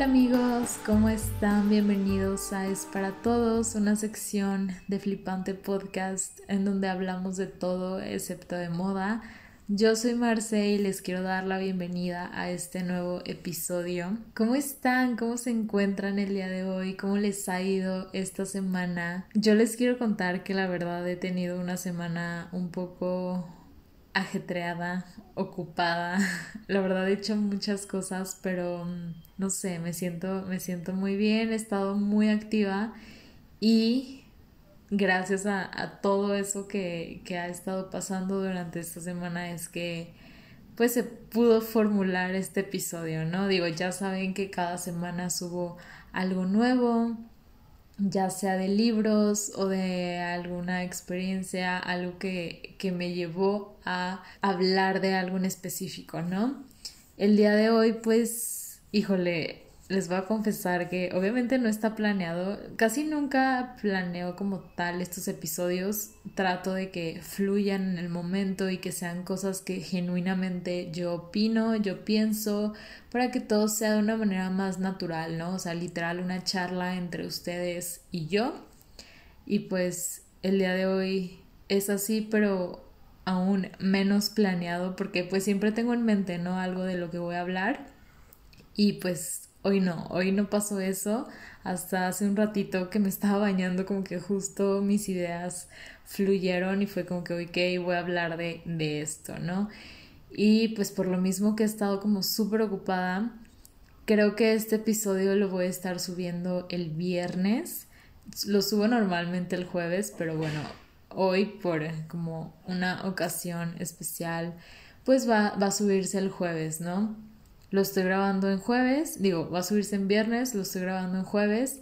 Hola amigos, ¿cómo están? Bienvenidos a Es para Todos, una sección de Flipante Podcast en donde hablamos de todo excepto de moda. Yo soy Marce y les quiero dar la bienvenida a este nuevo episodio. ¿Cómo están? ¿Cómo se encuentran el día de hoy? ¿Cómo les ha ido esta semana? Yo les quiero contar que la verdad he tenido una semana un poco ajetreada, ocupada. La verdad he hecho muchas cosas, pero mm, no sé, me siento, me siento muy bien, he estado muy activa y gracias a, todo eso que, que, ha estado pasando durante esta semana es que pues se pudo formular este episodio, ¿no? Digo, ya saben que cada semana subo algo nuevo, ya sea de libros o de alguna experiencia, algo que, que me llevó a hablar de algo en específico, ¿no? El día de hoy, pues, híjole, les voy a confesar que obviamente no está planeado, casi nunca planeo como tal estos episodios, trato de que fluyan en el momento y que sean cosas que genuinamente yo opino, yo pienso, para que todo sea de una manera más natural, ¿no? O sea, literal una charla entre ustedes y yo. Y pues el día de hoy es así, pero aún menos planeado porque pues siempre tengo en mente, ¿no? Algo de lo que voy a hablar. Y pues Hoy no, hoy no pasó eso. Hasta hace un ratito que me estaba bañando, como que justo mis ideas fluyeron y fue como que, ok, voy a hablar de, de esto, ¿no? Y pues por lo mismo que he estado como súper ocupada, creo que este episodio lo voy a estar subiendo el viernes. Lo subo normalmente el jueves, pero bueno, hoy por como una ocasión especial, pues va, va a subirse el jueves, ¿no? Lo estoy grabando en jueves, digo, va a subirse en viernes, lo estoy grabando en jueves,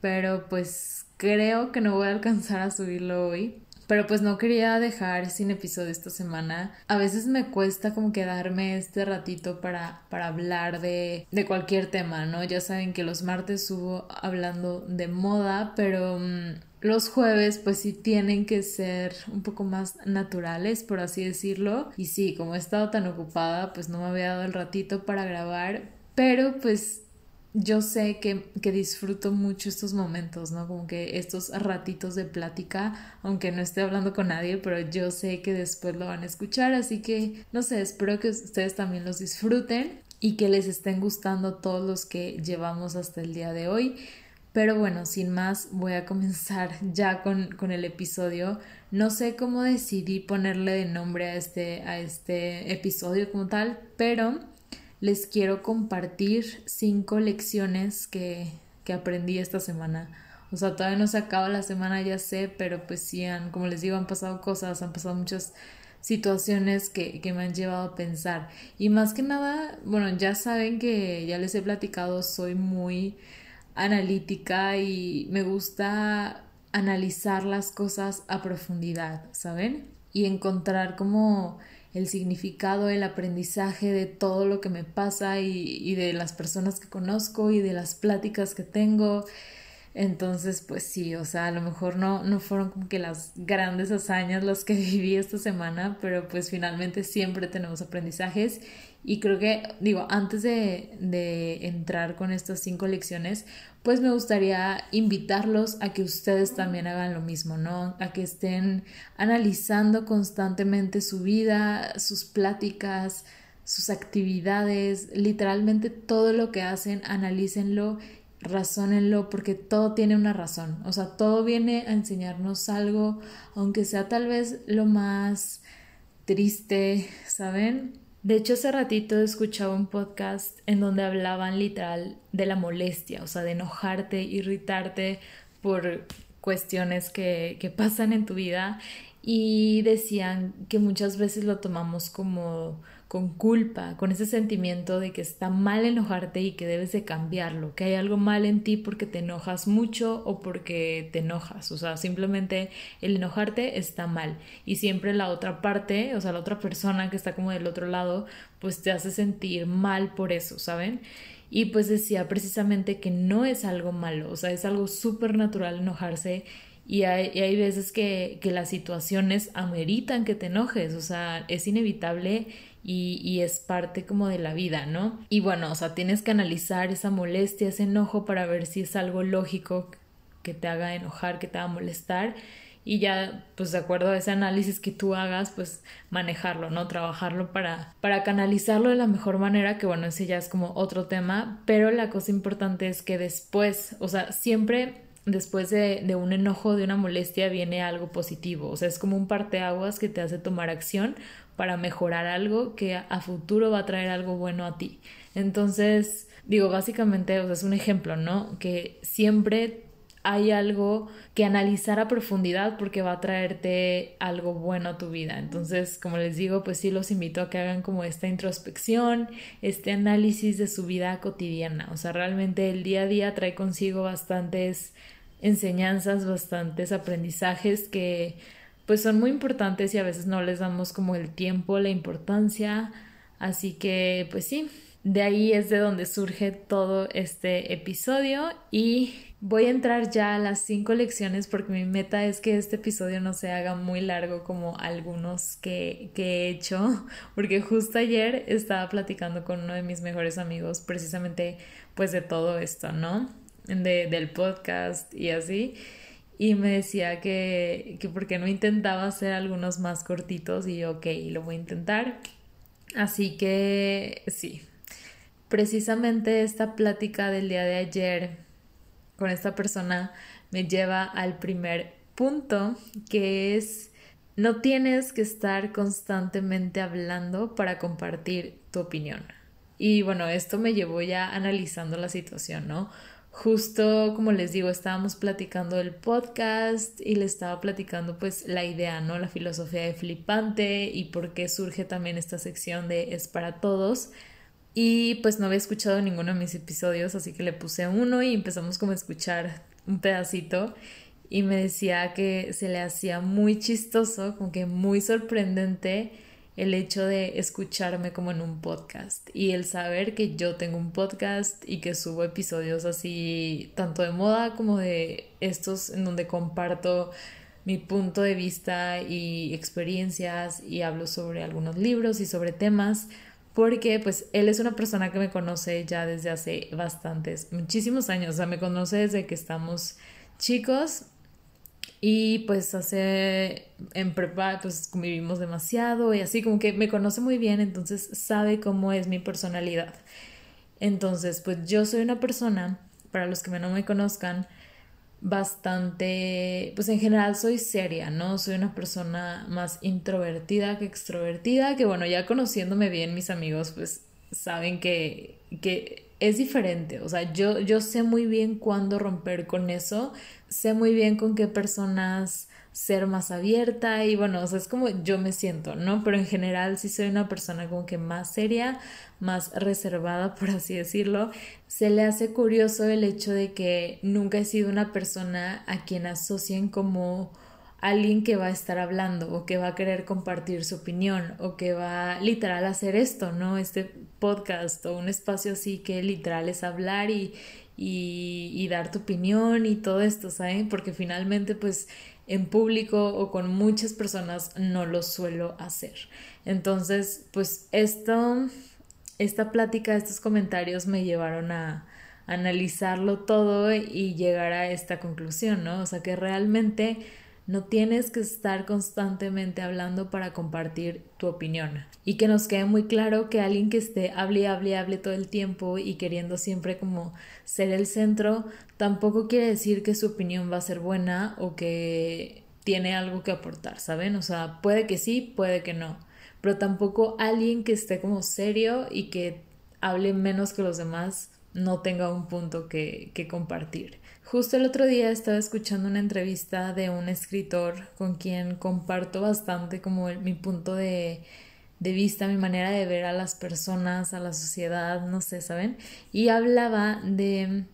pero pues creo que no voy a alcanzar a subirlo hoy. Pero pues no quería dejar sin episodio esta semana. A veces me cuesta como quedarme este ratito para, para hablar de, de cualquier tema, ¿no? Ya saben que los martes subo hablando de moda, pero... Mm, los jueves pues sí tienen que ser un poco más naturales, por así decirlo. Y sí, como he estado tan ocupada, pues no me había dado el ratito para grabar, pero pues yo sé que, que, disfruto mucho estos momentos, ¿no? Como que estos ratitos de plática, aunque no esté hablando con nadie, pero yo sé que después lo van a escuchar, así que, no sé, espero que ustedes también los disfruten y que les estén gustando todos los que llevamos hasta el día de hoy. Pero bueno, sin más, voy a comenzar ya con, con, el episodio. No sé cómo decidí ponerle de nombre a este, a este episodio como tal, pero les quiero compartir cinco lecciones que, que aprendí esta semana. O sea, todavía no se acaba la semana, ya sé, pero pues sí, han, como les digo, han pasado cosas, han pasado muchas situaciones que, que me han llevado a pensar. Y más que nada, bueno, ya saben que ya les he platicado, soy muy analítica y me gusta analizar las cosas a profundidad, ¿saben? Y encontrar como el significado, el aprendizaje de todo lo que me pasa y, y de las personas que conozco y de las pláticas que tengo. Entonces, pues sí, o sea, a lo mejor no, no fueron como que las grandes hazañas las que viví esta semana, pero pues finalmente siempre tenemos aprendizajes y creo que, digo, antes de, de entrar con estas cinco lecciones, pues me gustaría invitarlos a que ustedes también hagan lo mismo, ¿no? A que estén analizando constantemente su vida, sus pláticas, sus actividades, literalmente todo lo que hacen, analícenlo, razónenlo, porque todo tiene una razón. O sea, todo viene a enseñarnos algo, aunque sea tal vez lo más triste, ¿saben? De hecho, hace ratito escuchaba un podcast en donde hablaban literal de la molestia, o sea, de enojarte, irritarte por cuestiones que, que pasan en tu vida. Y decían que muchas veces lo tomamos como con culpa, con ese sentimiento de que está mal enojarte y que debes de cambiarlo, que hay algo mal en ti porque te enojas mucho o porque te enojas, o sea, simplemente el enojarte está mal. Y siempre la otra parte, o sea, la otra persona que está como del otro lado, pues te hace sentir mal por eso, ¿saben? Y pues decía precisamente que no es algo malo, o sea, es algo súper natural enojarse Y hay, veces que, que, las situaciones ameritan que te enojes, o sea, es inevitable y, y, es parte como de la vida, ¿no? Y bueno, o sea, tienes que analizar esa molestia, ese enojo para ver si es algo lógico que te haga enojar, que te haga molestar y ya pues de acuerdo a ese análisis que tú hagas pues manejarlo, ¿no? Trabajarlo para, para canalizarlo de la mejor manera, que bueno, ese ya es como otro tema, pero la cosa importante es que después, o sea, siempre después de, de, un enojo, de una molestia, viene algo positivo. O sea, es como un parteaguas que te hace tomar acción para mejorar algo que a, futuro va a traer algo bueno a ti. Entonces, digo, básicamente, o sea, es un ejemplo, ¿no? Que siempre hay algo que analizar a profundidad porque va a traerte algo bueno a tu vida. Entonces, como les digo, pues sí los invito a que hagan como esta introspección, este análisis de su vida cotidiana. O sea, realmente el día a día trae consigo bastantes enseñanzas, bastantes aprendizajes que pues son muy importantes y a veces no les damos como el tiempo, la importancia. Así que pues sí, de ahí es de donde surge todo este episodio y voy a entrar ya a las cinco lecciones porque mi meta es que este episodio no se haga muy largo como algunos que, que he hecho porque justo ayer estaba platicando con uno de mis mejores amigos precisamente pues de todo esto, ¿no? De, del podcast y así y me decía que, que por qué no intentaba hacer algunos más cortitos y yo, ok, lo voy a intentar. Así que sí, precisamente esta plática del día de ayer con esta persona me lleva al primer punto que es no tienes que estar constantemente hablando para compartir tu opinión. Y bueno, esto me llevó ya analizando la situación, ¿no? Justo como les digo, estábamos platicando el podcast y le estaba platicando pues la idea, ¿no? La filosofía de flipante y por qué surge también esta sección de es para todos. Y pues no había escuchado ninguno de mis episodios, así que le puse uno y empezamos como a escuchar un pedacito y me decía que se le hacía muy chistoso, como que muy sorprendente el hecho de escucharme como en un podcast y el saber que yo tengo un podcast y que subo episodios así tanto de moda como de estos en donde comparto mi punto de vista y experiencias y hablo sobre algunos libros y sobre temas porque pues él es una persona que me conoce ya desde hace bastantes, muchísimos años, o sea, me conoce desde que estamos chicos y pues hace en prepa pues convivimos demasiado y así como que me conoce muy bien, entonces sabe cómo es mi personalidad. Entonces, pues yo soy una persona, para los que no me conozcan, bastante, pues en general soy seria, ¿no? Soy una persona más introvertida que extrovertida, que bueno, ya conociéndome bien mis amigos, pues saben que, que es diferente, o sea, yo, yo sé muy bien cuándo romper con eso, sé muy bien con qué personas ser más abierta y bueno, o sea, es como yo me siento, ¿no? Pero en general sí soy una persona como que más seria, más reservada, por así decirlo. Se le hace curioso el hecho de que nunca he sido una persona a quien asocien como alguien que va a estar hablando o que va a querer compartir su opinión o que va literal a hacer esto, ¿no? Este podcast o un espacio así que literal es hablar y, y, dar tu opinión y todo esto, ¿saben? Porque finalmente pues en público o con muchas personas no lo suelo hacer. Entonces, pues esto, esta plática, estos comentarios me llevaron a, analizarlo todo y llegar a esta conclusión, ¿no? O sea que realmente no tienes que estar constantemente hablando para compartir tu opinión. Y que nos quede muy claro que alguien que esté hable, hable, hable todo el tiempo y queriendo siempre como ser el centro, tampoco quiere decir que su opinión va a ser buena o que tiene algo que aportar, ¿saben? O sea, puede que sí, puede que no. Pero tampoco alguien que esté como serio y que hable menos que los demás no tenga un punto que, que compartir. Justo el otro día estaba escuchando una entrevista de un escritor con quien comparto bastante como mi punto de, de vista, mi manera de ver a las personas, a la sociedad, no sé, ¿saben? Y hablaba de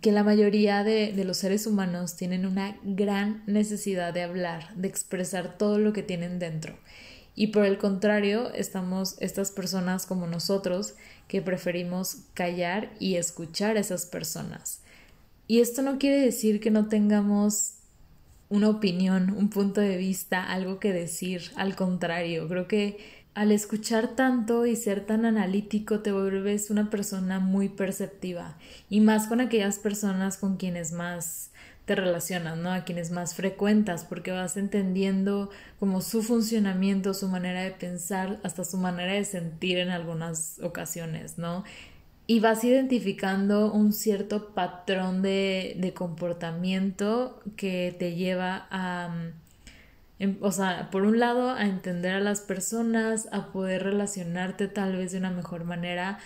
que la mayoría de, de, los seres humanos tienen una gran necesidad de hablar, de expresar todo lo que tienen dentro. Y por el contrario, estamos estas personas como nosotros que preferimos callar y escuchar a esas personas. Y esto no quiere decir que no tengamos una opinión, un punto de vista, algo que decir. Al contrario, creo que al escuchar tanto y ser tan analítico te vuelves una persona muy perceptiva y más con aquellas personas con quienes más te relacionas, ¿no? A quienes más frecuentas, porque vas entendiendo como su funcionamiento, su manera de pensar, hasta su manera de sentir en algunas ocasiones, ¿no? Y vas identificando un cierto patrón de, de comportamiento que te lleva a, em, o sea, por un lado, a entender a las personas, a poder relacionarte tal vez de una mejor manera,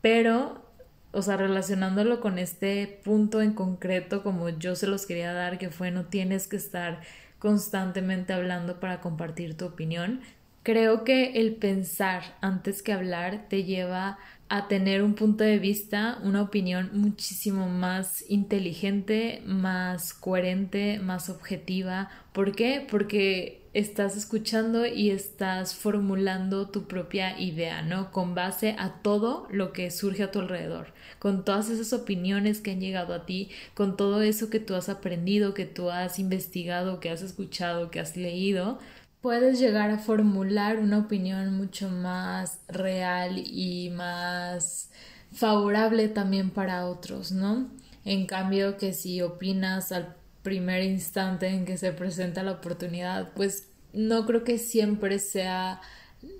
pero o sea, relacionándolo con este punto en concreto, como yo se los quería dar, que fue no tienes que estar constantemente hablando para compartir tu opinión. Creo que el pensar antes que hablar te lleva a tener un punto de vista, una opinión muchísimo más inteligente, más coherente, más objetiva. ¿Por qué? Porque estás escuchando y estás formulando tu propia idea, ¿no? Con base a todo lo que surge a tu alrededor, con todas esas opiniones que han llegado a ti, con todo eso que tú has aprendido, que tú has investigado, que has escuchado, que has leído, puedes llegar a formular una opinión mucho más real y más favorable también para otros, ¿no? En cambio que si opinas al primer instante en que se presenta la oportunidad, pues no creo que siempre sea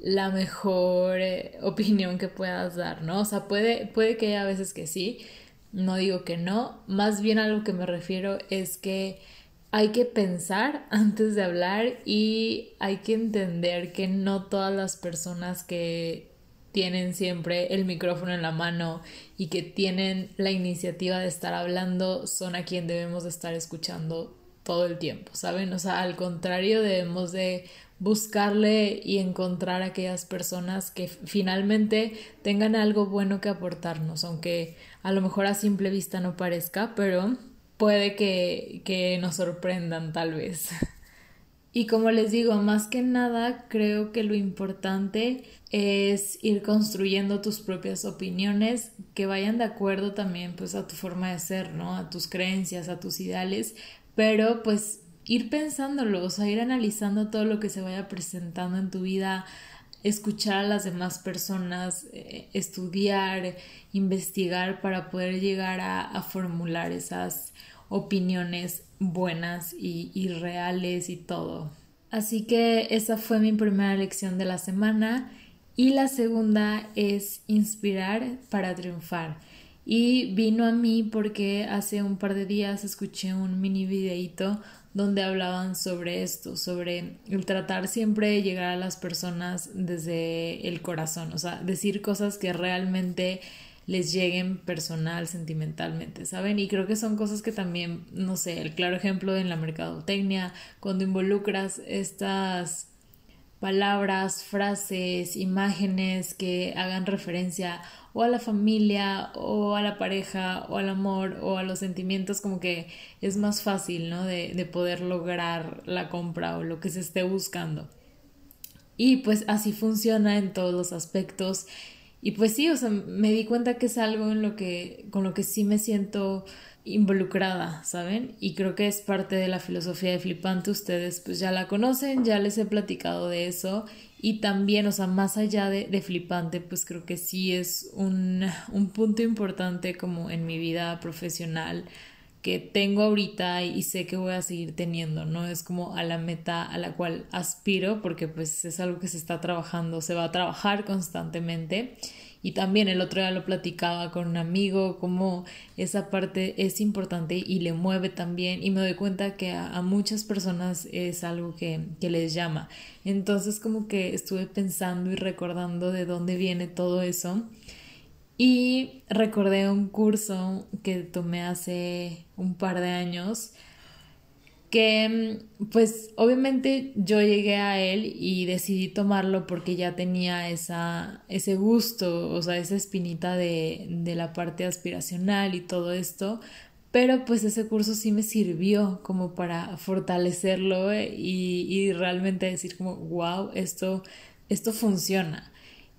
la mejor eh, opinión que puedas dar, ¿no? O sea, puede, puede que haya veces que sí, no digo que no, más bien a lo que me refiero es que hay que pensar antes de hablar y hay que entender que no todas las personas que tienen siempre el micrófono en la mano y que tienen la iniciativa de estar hablando son a quien debemos de estar escuchando todo el tiempo, ¿saben? O sea, al contrario, debemos de buscarle y encontrar aquellas personas que finalmente tengan algo bueno que aportarnos, aunque a lo mejor a simple vista no parezca, pero puede que, que nos sorprendan tal vez. Y como les digo, más que nada creo que lo importante es ir construyendo tus propias opiniones que vayan de acuerdo también pues a tu forma de ser, ¿no? A tus creencias, a tus ideales, pero pues ir pensándolo, o sea, ir analizando todo lo que se vaya presentando en tu vida, escuchar a las demás personas, eh, estudiar, investigar para poder llegar a, a formular esas opiniones buenas y, reales y todo. Así que esa fue mi primera lección de la semana y la segunda es inspirar para triunfar. Y vino a mí porque hace un par de días escuché un mini videito donde hablaban sobre esto, sobre el tratar siempre de llegar a las personas desde el corazón, o sea, decir cosas que realmente les lleguen personal, sentimentalmente, ¿saben? Y creo que son cosas que también, no sé, el claro ejemplo en la mercadotecnia, cuando involucras estas palabras, frases, imágenes que hagan referencia o a la familia o a la pareja o al amor o a los sentimientos como que es más fácil, ¿no? De, de poder lograr la compra o lo que se esté buscando. Y pues así funciona en todos los aspectos y pues sí, o sea, me di cuenta que es algo en lo que, con lo que sí me siento involucrada, ¿saben? Y creo que es parte de la filosofía de Flipante, ustedes pues ya la conocen, ya les he platicado de eso y también, o sea, más allá de, de Flipante, pues creo que sí es un, un punto importante como en mi vida profesional que tengo ahorita y sé que voy a seguir teniendo, ¿no? Es como a la meta a la cual aspiro porque pues es algo que se está trabajando, se va a trabajar constantemente. Y también el otro día lo platicaba con un amigo, como esa parte es importante y le mueve también. Y me doy cuenta que a, muchas personas es algo que, que, les llama. Entonces como que estuve pensando y recordando de dónde viene todo eso. Y recordé un curso que tomé hace un par de años que pues obviamente yo llegué a él y decidí tomarlo porque ya tenía esa, ese gusto, o sea, esa espinita de, de la parte aspiracional y todo esto, pero pues ese curso sí me sirvió como para fortalecerlo y, y realmente decir como, wow, esto, esto funciona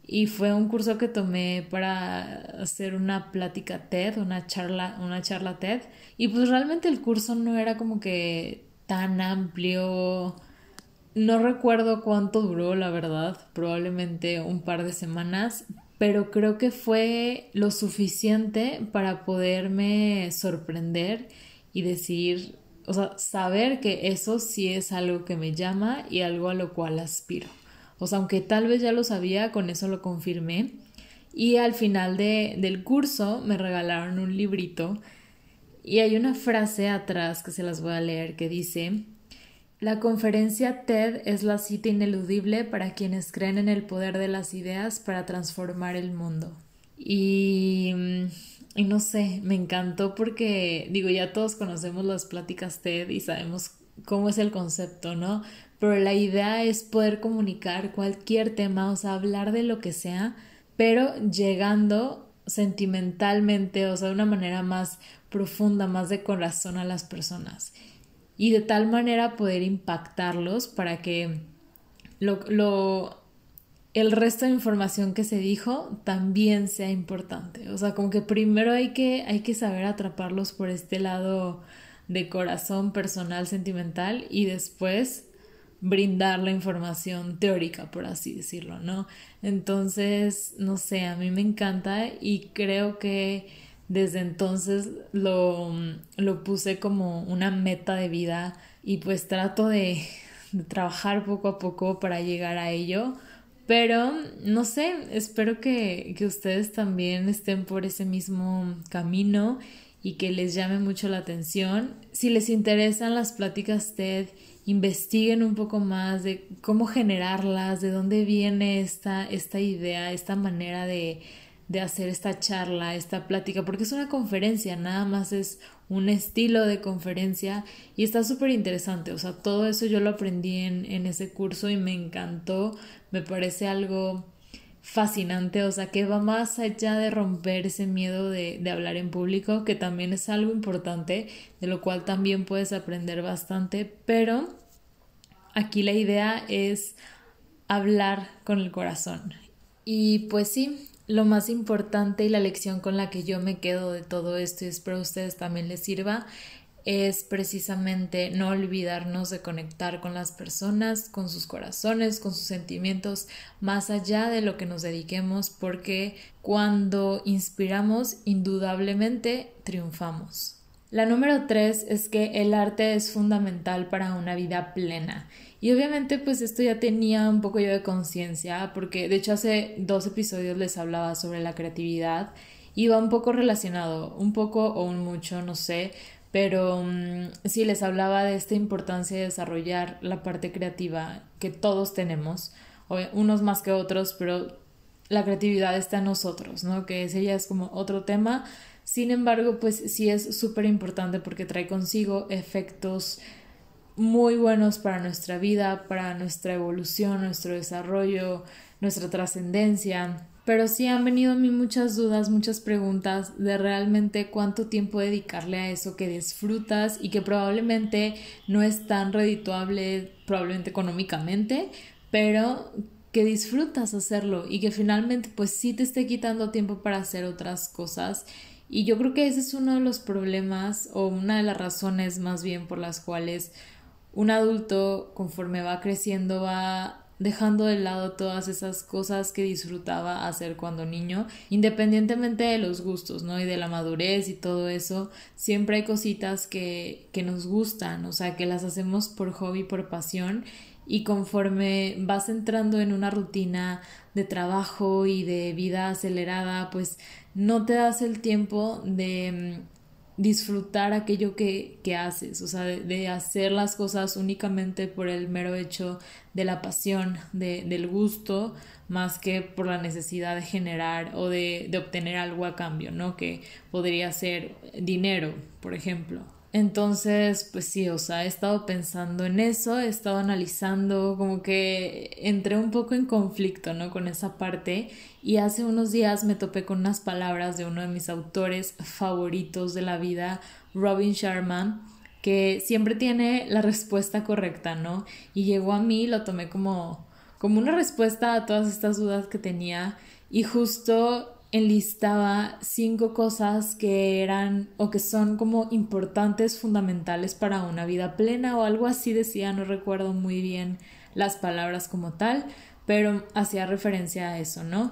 y fue un curso que tomé para hacer una plática TED, una charla, una charla TED y pues realmente el curso no era como que tan amplio. No recuerdo cuánto duró, la verdad, probablemente un par de semanas, pero creo que fue lo suficiente para poderme sorprender y decir, o sea, saber que eso sí es algo que me llama y algo a lo cual aspiro. O sea, aunque tal vez ya lo sabía, con eso lo confirmé. Y al final de, del curso me regalaron un librito y hay una frase atrás que se las voy a leer que dice, la conferencia TED es la cita ineludible para quienes creen en el poder de las ideas para transformar el mundo. Y, y no sé, me encantó porque, digo, ya todos conocemos las pláticas TED y sabemos cómo es el concepto, ¿no? Pero la idea es poder comunicar cualquier tema, o sea, hablar de lo que sea, pero llegando sentimentalmente, o sea, de una manera más profunda, más de corazón a las personas. Y de tal manera poder impactarlos para que lo, lo, el resto de información que se dijo también sea importante. O sea, como que primero hay que, hay que saber atraparlos por este lado de corazón personal, sentimental, y después brindar la información teórica, por así decirlo, ¿no? Entonces, no sé, a mí me encanta y creo que desde entonces lo, lo puse como una meta de vida y pues trato de, trabajar poco a poco para llegar a ello. Pero, no sé, espero que, que ustedes también estén por ese mismo camino y que les llame mucho la atención. Si les interesan las pláticas TED investiguen un poco más de cómo generarlas, de dónde viene esta, esta idea, esta manera de, de hacer esta charla, esta plática, porque es una conferencia, nada más es un estilo de conferencia y está súper interesante, o sea, todo eso yo lo aprendí en, en ese curso y me encantó, me parece algo fascinante, o sea, que va más allá de romper ese miedo de, de, hablar en público, que también es algo importante, de lo cual también puedes aprender bastante, pero aquí la idea es hablar con el corazón. Y pues sí, lo más importante y la lección con la que yo me quedo de todo esto y espero a ustedes también les sirva es precisamente no olvidarnos de conectar con las personas, con sus corazones, con sus sentimientos, más allá de lo que nos dediquemos, porque cuando inspiramos, indudablemente triunfamos. La número tres es que el arte es fundamental para una vida plena. Y obviamente pues esto ya tenía un poco yo de conciencia, porque de hecho hace dos episodios les hablaba sobre la creatividad y va un poco relacionado, un poco o un mucho, no sé, pero um, sí les hablaba de esta importancia de desarrollar la parte creativa que todos tenemos, unos más que otros, pero la creatividad está en nosotros, ¿no? Que ese ya es como otro tema. Sin embargo, pues sí es súper importante porque trae consigo efectos muy buenos para nuestra vida, para nuestra evolución, nuestro desarrollo, nuestra trascendencia. Pero sí han venido a mí muchas dudas, muchas preguntas de realmente cuánto tiempo dedicarle a eso que disfrutas y que probablemente no es tan redituable, probablemente económicamente, pero que disfrutas hacerlo y que finalmente pues sí te esté quitando tiempo para hacer otras cosas. Y yo creo que ese es uno de los problemas o una de las razones más bien por las cuales un adulto conforme va creciendo va dejando de lado todas esas cosas que disfrutaba hacer cuando niño, independientemente de los gustos, ¿no? Y de la madurez y todo eso, siempre hay cositas que, que nos gustan, o sea, que las hacemos por hobby, por pasión, y conforme vas entrando en una rutina de trabajo y de vida acelerada, pues no te das el tiempo de disfrutar aquello que, que haces, o sea, de, hacer las cosas únicamente por el mero hecho de la pasión, de, del gusto, más que por la necesidad de generar o de, de obtener algo a cambio, ¿no? Que podría ser dinero, por ejemplo. Entonces, pues sí, o sea, he estado pensando en eso, he estado analizando, como que entré un poco en conflicto, ¿no? Con esa parte y hace unos días me topé con unas palabras de uno de mis autores favoritos de la vida, Robin Sharma, que siempre tiene la respuesta correcta, ¿no? Y llegó a mí, lo tomé como, como una respuesta a todas estas dudas que tenía y justo enlistaba cinco cosas que eran o que son como importantes, fundamentales para una vida plena o algo así decía, no recuerdo muy bien las palabras como tal, pero hacía referencia a eso, ¿no?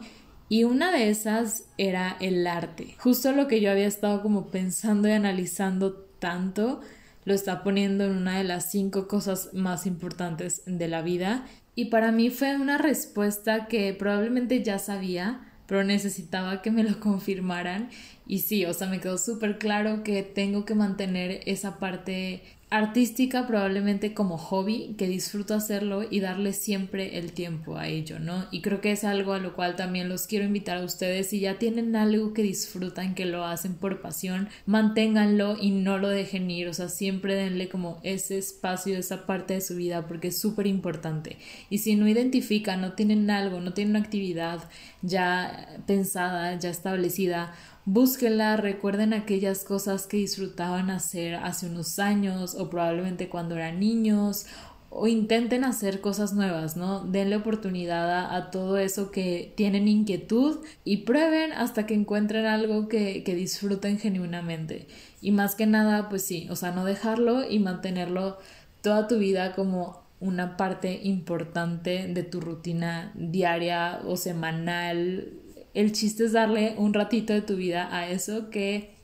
Y una de esas era el arte. Justo lo que yo había estado como pensando y analizando tanto, lo está poniendo en una de las cinco cosas más importantes de la vida. Y para mí fue una respuesta que probablemente ya sabía, pero necesitaba que me lo confirmaran. Y sí, o sea, me quedó súper claro que tengo que mantener esa parte artística probablemente como hobby, que disfruto hacerlo y darle siempre el tiempo a ello, ¿no? Y creo que es algo a lo cual también los quiero invitar a ustedes, si ya tienen algo que disfrutan, que lo hacen por pasión, manténganlo y no lo dejen ir, o sea, siempre denle como ese espacio, esa parte de su vida, porque es súper importante. Y si no identifican, no tienen algo, no tienen una actividad ya pensada, ya establecida, búsquenla, recuerden aquellas cosas que disfrutaban hacer hace unos años o probablemente cuando eran niños o intenten hacer cosas nuevas, ¿no? Denle oportunidad a, todo eso que tienen inquietud y prueben hasta que encuentren algo que, que disfruten genuinamente. Y más que nada, pues sí, o sea, no dejarlo y mantenerlo toda tu vida como una parte importante de tu rutina diaria o semanal el chiste es darle un ratito de tu vida a eso que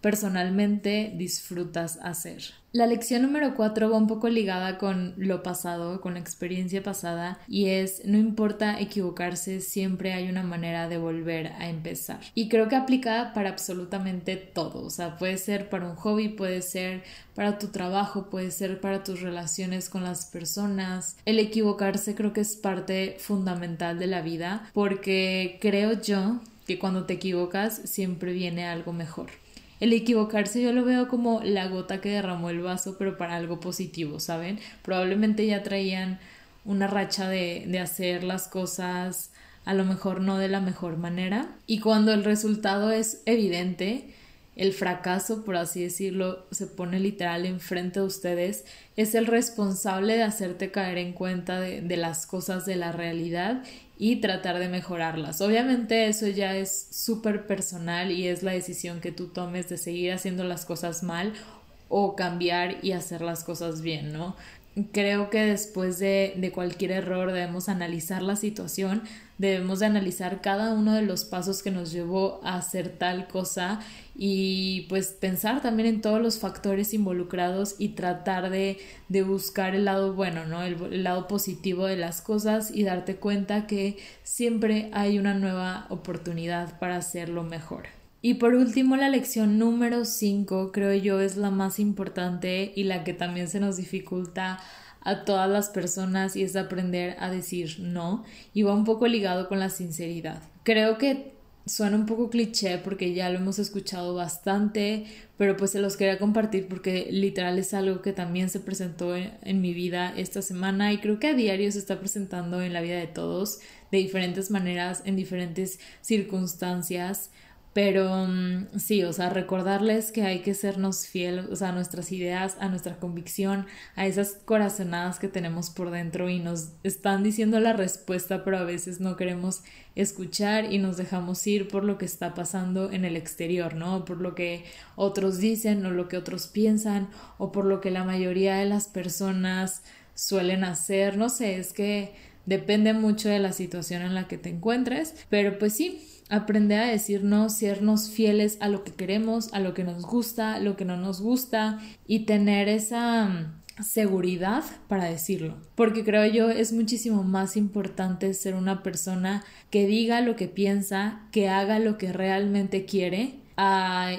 personalmente disfrutas hacer. La lección número cuatro va un poco ligada con lo pasado, con la experiencia pasada, y es no importa equivocarse, siempre hay una manera de volver a empezar. Y creo que aplica para absolutamente todo, o sea, puede ser para un hobby, puede ser para tu trabajo, puede ser para tus relaciones con las personas. El equivocarse creo que es parte fundamental de la vida, porque creo yo que cuando te equivocas siempre viene algo mejor. El equivocarse yo lo veo como la gota que derramó el vaso, pero para algo positivo, ¿saben? Probablemente ya traían una racha de, de hacer las cosas a lo mejor no de la mejor manera. Y cuando el resultado es evidente, el fracaso, por así decirlo, se pone literal enfrente de ustedes, es el responsable de hacerte caer en cuenta de, de las cosas de la realidad y tratar de mejorarlas. Obviamente eso ya es súper personal y es la decisión que tú tomes de seguir haciendo las cosas mal o cambiar y hacer las cosas bien, ¿no? Creo que después de, de cualquier error debemos analizar la situación, debemos de analizar cada uno de los pasos que nos llevó a hacer tal cosa y pues pensar también en todos los factores involucrados y tratar de, de buscar el lado bueno, ¿no? El, el, lado positivo de las cosas y darte cuenta que siempre hay una nueva oportunidad para hacerlo mejor. Y por último, la lección número 5 creo yo es la más importante y la que también se nos dificulta a todas las personas y es aprender a decir no y va un poco ligado con la sinceridad. Creo que suena un poco cliché porque ya lo hemos escuchado bastante, pero pues se los quería compartir porque literal es algo que también se presentó en, en, mi vida esta semana y creo que a diario se está presentando en la vida de todos de diferentes maneras, en diferentes circunstancias. Pero mm, sí, o sea, recordarles que hay que sernos fieles, a nuestras ideas, a nuestra convicción, a esas corazonadas que tenemos por dentro y nos están diciendo la respuesta, pero a veces no queremos escuchar y nos dejamos ir por lo que está pasando en el exterior, ¿no? Por lo que otros dicen o lo que otros piensan o por lo que la mayoría de las personas suelen hacer, no sé, es que depende mucho de la situación en la que te encuentres, pero pues sí, aprender a decirnos, sernos fieles a lo que queremos, a lo que nos gusta, lo que no nos gusta y tener esa mm, seguridad para decirlo. Porque creo yo es muchísimo más importante ser una persona que diga lo que piensa, que haga lo que realmente quiere, a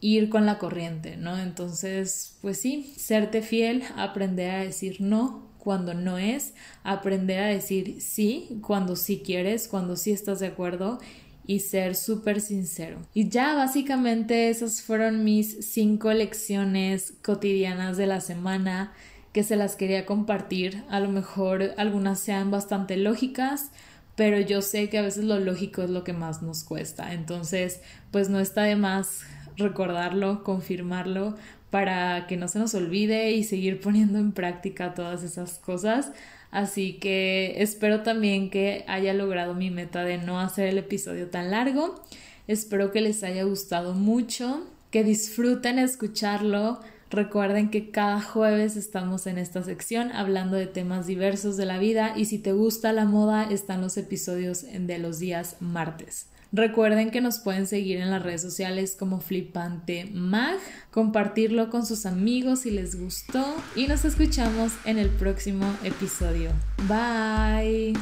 ir con la corriente, ¿no? Entonces, pues sí, serte fiel, aprender a decir no cuando no es, aprender a decir sí cuando sí quieres, cuando sí estás de acuerdo y ser súper sincero. Y ya básicamente esas fueron mis cinco lecciones cotidianas de la semana que se las quería compartir. A lo mejor algunas sean bastante lógicas, pero yo sé que a veces lo lógico es lo que más nos cuesta. Entonces, pues no está de más recordarlo, confirmarlo, para que no se nos olvide y seguir poniendo en práctica todas esas cosas. Así que espero también que haya logrado mi meta de no hacer el episodio tan largo. Espero que les haya gustado mucho, que disfruten escucharlo. Recuerden que cada jueves estamos en esta sección hablando de temas diversos de la vida y si te gusta la moda están los episodios de los días martes. Recuerden que nos pueden seguir en las redes sociales como Flipante Mag, compartirlo con sus amigos si les gustó y nos escuchamos en el próximo episodio. Bye.